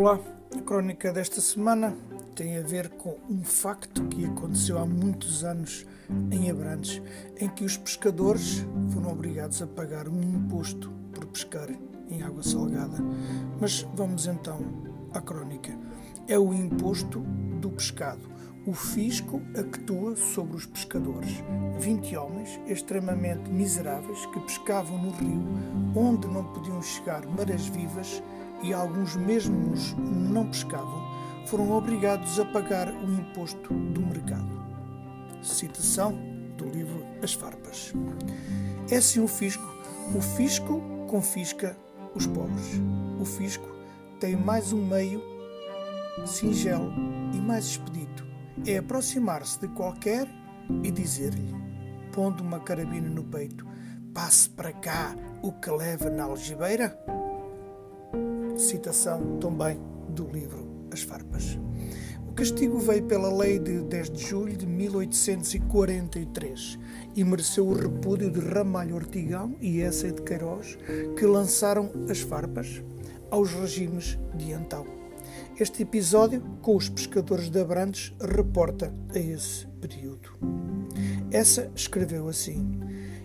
Olá, a crónica desta semana tem a ver com um facto que aconteceu há muitos anos em Abrantes, em que os pescadores foram obrigados a pagar um imposto por pescar em água salgada. Mas vamos então à crónica. É o imposto do pescado. O fisco actua sobre os pescadores. 20 homens extremamente miseráveis que pescavam no rio onde não podiam chegar maras vivas e alguns mesmos não pescavam, foram obrigados a pagar o imposto do mercado. Citação do livro As Farpas. É assim o fisco. O fisco confisca os pobres. O fisco tem mais um meio singelo e mais expedito. É aproximar-se de qualquer e dizer-lhe, pondo uma carabina no peito, passe para cá o que leva na algibeira? Citação também do livro As Farpas. O castigo veio pela lei de 10 de julho de 1843 e mereceu o repúdio de Ramalho Ortigão e Essa de Queiroz, que lançaram as farpas aos regimes de então. Este episódio, com os pescadores de Abrantes, reporta a esse período. Essa escreveu assim: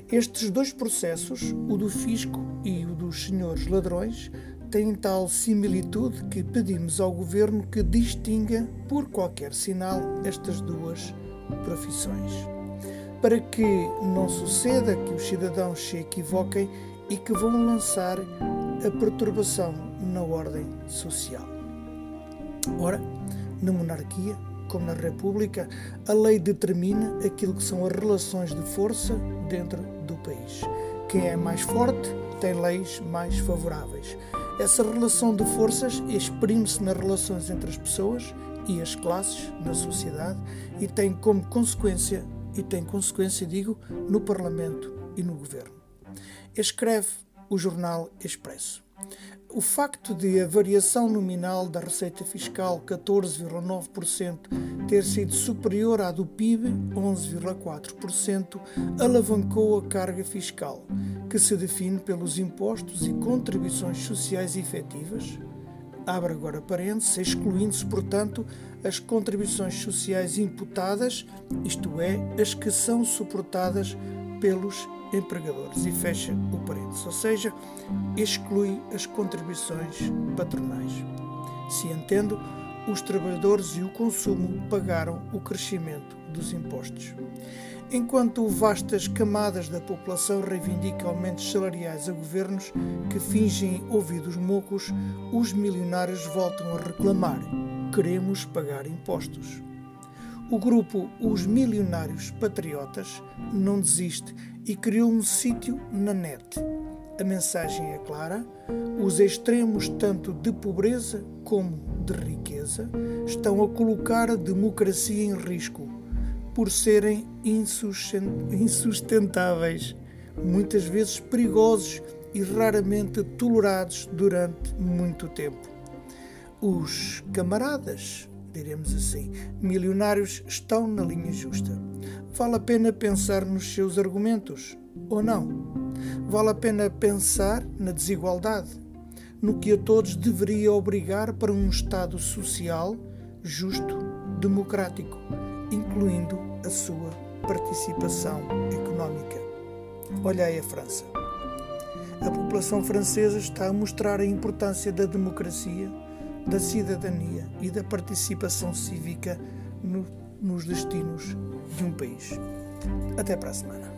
Estes dois processos, o do fisco e o dos senhores ladrões, têm tal similitude que pedimos ao governo que distinga, por qualquer sinal, estas duas profissões, para que não suceda que os cidadãos se equivoquem e que vão lançar a perturbação na ordem social. Ora, na monarquia, como na República, a lei determina aquilo que são as relações de força dentro do país. Quem é mais forte tem leis mais favoráveis. Essa relação de forças exprime-se nas relações entre as pessoas e as classes na sociedade e tem como consequência, e tem consequência, digo, no Parlamento e no Governo. Escreve o jornal Expresso. O facto de a variação nominal da receita fiscal 14,9% ter sido superior à do PIB 11,4% alavancou a carga fiscal, que se define pelos impostos e contribuições sociais efetivas, abre agora parênteses, excluindo-se, portanto, as contribuições sociais imputadas, isto é, as que são suportadas pelos empregadores, e fecha o parênteses, ou seja, exclui as contribuições patronais. Se entendo, os trabalhadores e o consumo pagaram o crescimento dos impostos. Enquanto vastas camadas da população reivindicam aumentos salariais a governos que fingem ouvidos mocos, os milionários voltam a reclamar: queremos pagar impostos. O grupo Os Milionários Patriotas não desiste e criou um sítio na net. A mensagem é clara: os extremos, tanto de pobreza como de riqueza, estão a colocar a democracia em risco por serem insustentáveis, muitas vezes perigosos e raramente tolerados durante muito tempo. Os camaradas, diremos assim, milionários estão na linha justa. Vale a pena pensar nos seus argumentos ou não? Vale a pena pensar na desigualdade, no que a todos deveria obrigar para um Estado social, justo, democrático incluindo a sua participação económica. Olha aí a França. A população francesa está a mostrar a importância da democracia, da cidadania e da participação cívica no, nos destinos de um país. Até para a semana.